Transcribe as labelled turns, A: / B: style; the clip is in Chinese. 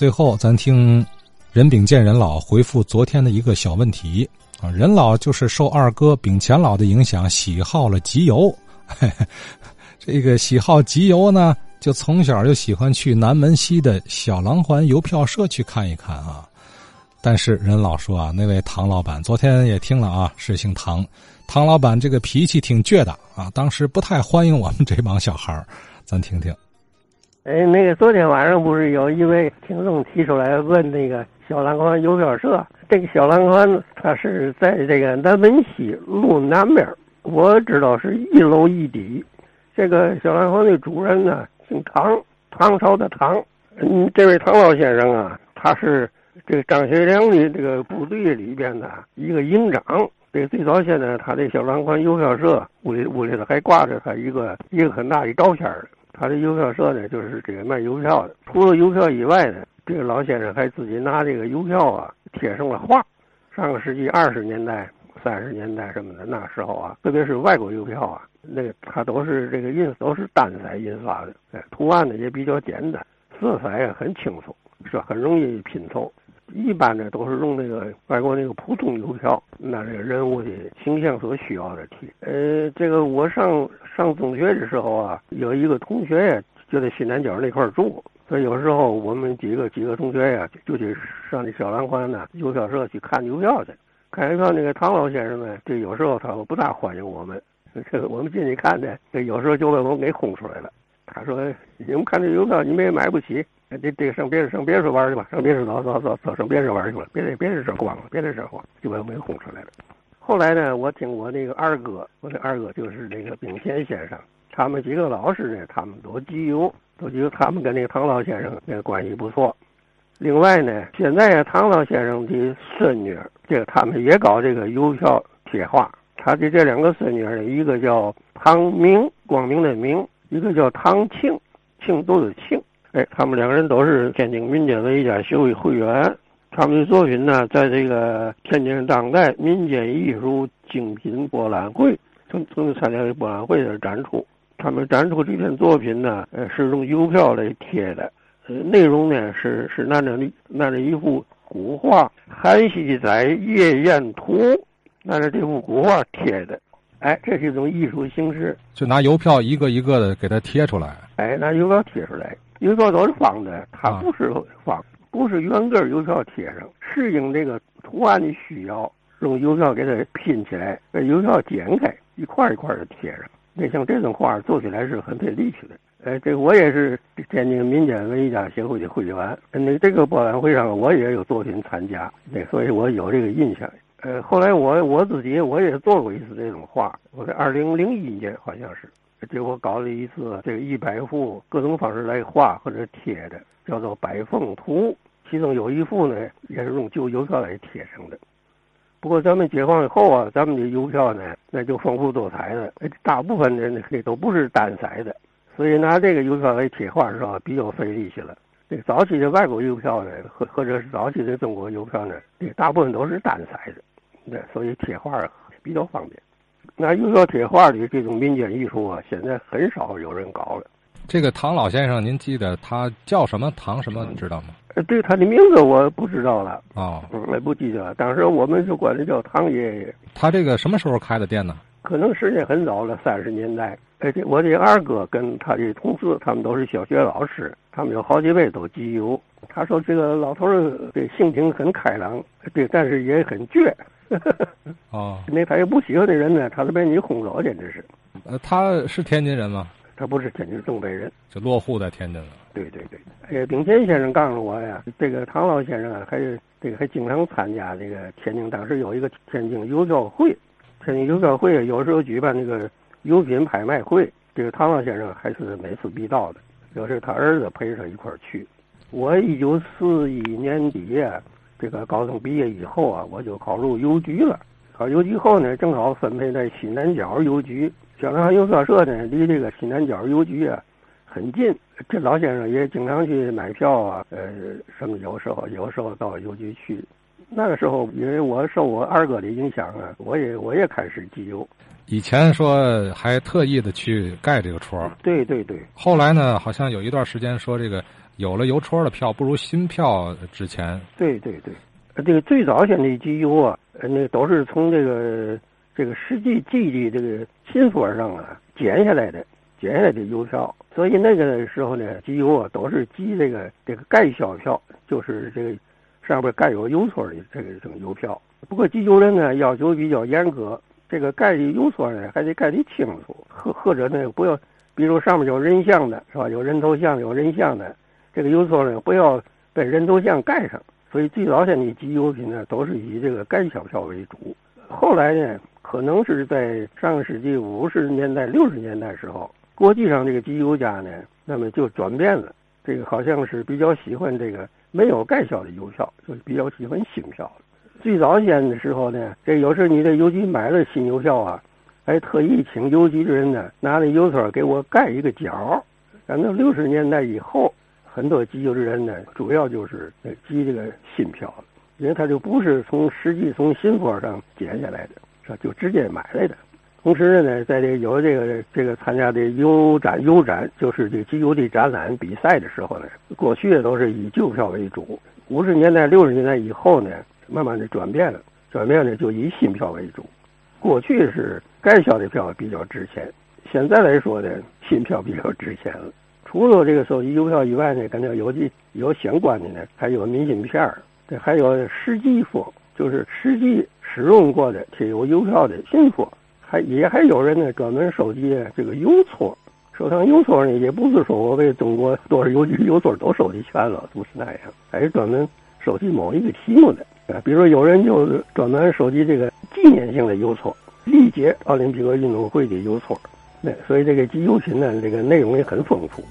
A: 最后，咱听任秉建任老回复昨天的一个小问题啊。任老就是受二哥秉乾老的影响，喜好了集邮。这个喜好集邮呢，就从小就喜欢去南门西的小廊环邮票社去看一看啊。但是任老说啊，那位唐老板昨天也听了啊，是姓唐，唐老板这个脾气挺倔的啊，当时不太欢迎我们这帮小孩咱听听。
B: 哎，那个昨天晚上不是有一位听众提出来问那个小蓝环邮票社，这个小蓝环它是在这个南门西路南边，我知道是一楼一底。这个小蓝环的主人呢姓唐，唐朝的唐。嗯，这位唐老先生啊，他是。这个张学良的这个部队里边的，一个营长。这最早现在，他的小蓝环邮票社屋里屋里头还挂着他一个一个很大的照片儿。他的邮票社呢，就是这个卖邮票的。除了邮票以外呢，这个老先生还自己拿这个邮票啊贴上了画。上个世纪二十年代、三十年代什么的那时候啊，特别是外国邮票啊，那个他都是这个印都是单色印刷的，图案呢也比较简单，色彩也很清楚，是吧很容易拼凑。一般的都是用那个外国那个普通邮票，那这个人物的形象所需要的贴。呃，这个我上上中学的时候啊，有一个同学呀，就在西南角那块住，所以有时候我们几个几个同学呀，就去上那小蓝环呢邮票社去看邮票去。看邮票那个唐老先生呢，这有时候他不大欢迎我们，这个我们进去看呢，有时候就被我们给轰出来了。他说：“你们看这邮票，你们也买不起。”这这个上别上别处玩去吧，上别处走走走走上别处玩去了，别在别的事逛了，别的事逛，就把我们轰出来了。后来呢，我听我那个二哥，我的二哥就是那个秉贤先生，他们几个老师呢，他们都集邮，都觉得他们跟那个唐老先生那个关系不错。另外呢，现在唐老先生的孙女，这个他们也搞这个邮票贴画。他的这两个孙女呢，一个叫唐明，光明的明；一个叫唐庆，庆都是庆。哎，他们两个人都是天津民间的一家协会会员。他们的作品呢，在这个天津当代民间艺术精品博览会曾曾经参加的博览会的展出。他们展出这件作品呢，呃，是用邮票来贴的。呃，内容呢是是拿着拿着一幅古画《韩熙载夜宴图》，拿着这幅古画贴的。哎，这是一种艺术形式，
A: 就拿邮票一个一个的给它贴出来。
B: 哎，拿邮票贴出来。邮票都是方的，它不是方，不是圆根邮票贴上，适应这个图案的需要，用邮票给它拼起来，把邮票剪开，一块一块的贴上。那像这种画做起来是很费力气的。哎，这我也是天津民间文艺家协会的会员，那这个博览会上我也有作品参加，那所以我有这个印象。呃，后来我我自己我也做过一次这种画，我在二零零一年好像是。结果搞了一次这个一百幅各种方式来画或者贴的，叫做百凤图。其中有一幅呢，也是用旧邮票来贴上的。不过咱们解放以后啊，咱们的邮票呢，那就丰富多彩了，大部分的那都不是单色的，所以拿这个邮票来贴画是吧，比较费力气了。这早期的外国邮票呢，或或者是早期的中国邮票呢，这大部分都是单色的，对，所以贴画比较方便。那邮票贴画的这种民间艺术啊，现在很少有人搞了。
A: 这个唐老先生，您记得他叫什么？唐什么？你知道吗？
B: 呃，对他的名字我不知道了。
A: 哦，
B: 嗯，不记得了。当时我们是管他叫唐爷爷。
A: 他这个什么时候开的店呢？
B: 可能时间很早了，三十年代。而且我的二哥跟他的同事，他们都是小学老师，他们有好几位都集邮。他说这个老头儿的性情很开朗，对，但是也很倔。
A: 哦，
B: 那他也不喜欢的人呢，他都被你轰走，简直是。
A: 呃，他是天津人吗？
B: 他不是天津东北人，
A: 就落户在天津了。
B: 对对对，哎，秉谦先生告诉我呀，这个唐老先生啊，还是这个还经常参加这个天津，当时有一个天津邮票会，天津邮票会有时候举办那个邮品拍卖会，这个唐老先生还是每次必到的，有时他儿子陪着一块儿去。我一九四一年底呀。这个高中毕业以后啊，我就考入邮局了。考邮局后呢，正好分配在西南角邮局。小南邮票社呢，离这个西南角邮局啊很近。这老先生也经常去买票啊，呃，什么有时候有时候到邮局去。那个时候，因为我受我二哥的影响啊，我也我也开始集邮。
A: 以前说还特意的去盖这个戳。
B: 对对对。
A: 后来呢，好像有一段时间说这个。有了邮戳的票不如新票值钱。
B: 对对对，这个最早先的集邮啊，那都是从这个这个实际寄的这个信封上啊剪下来的，剪下来的邮票。所以那个时候呢，集邮啊都是寄这个这个盖销票，就是这个上边盖有邮戳的这个这种邮票。不过集邮人呢要求比较严格，这个盖的邮戳呢还得盖的清楚，或或者呢不要，比如上面有人像的是吧？有人头像、有人像的。这个邮戳呢，不要被人头像盖上，所以最早先的集邮品呢，都是以这个盖小票为主。后来呢，可能是在上个世纪五十年代、六十年代时候，国际上这个集邮家呢，那么就转变了，这个好像是比较喜欢这个没有盖销的邮票，就比较喜欢新票。最早先的时候呢，这有时候你在邮局买了新邮票啊，还特意请邮局的人呢，拿那邮戳给我盖一个角。反正六十年代以后。很多集邮的人呢，主要就是集这个新票，因为他就不是从实际从信封上剪下来的，是吧？就直接买来的。同时呢，在这有这个这个参加的邮展，邮展就是这个集邮的展览比赛的时候呢，过去都是以旧票为主。五十年代、六十年代以后呢，慢慢的转变了，转变呢就以新票为主。过去是该销的票比较值钱，现在来说呢，新票比较值钱了。除了这个手机邮票以外呢，跟这邮寄有相关的呢，还有明信片儿，这还有实际封，就是实际使用过的贴有邮票的信封，还也还有人呢专门收集这个邮戳。收藏邮戳呢，也不是说我为中国多少邮局邮戳都收集全了，不是那样，还是专门收集某一个题目的啊。比如有人就专门收集这个纪念性的邮戳，历届奥林匹克运动会的邮戳。那所以这个集邮品呢，这个内容也很丰富。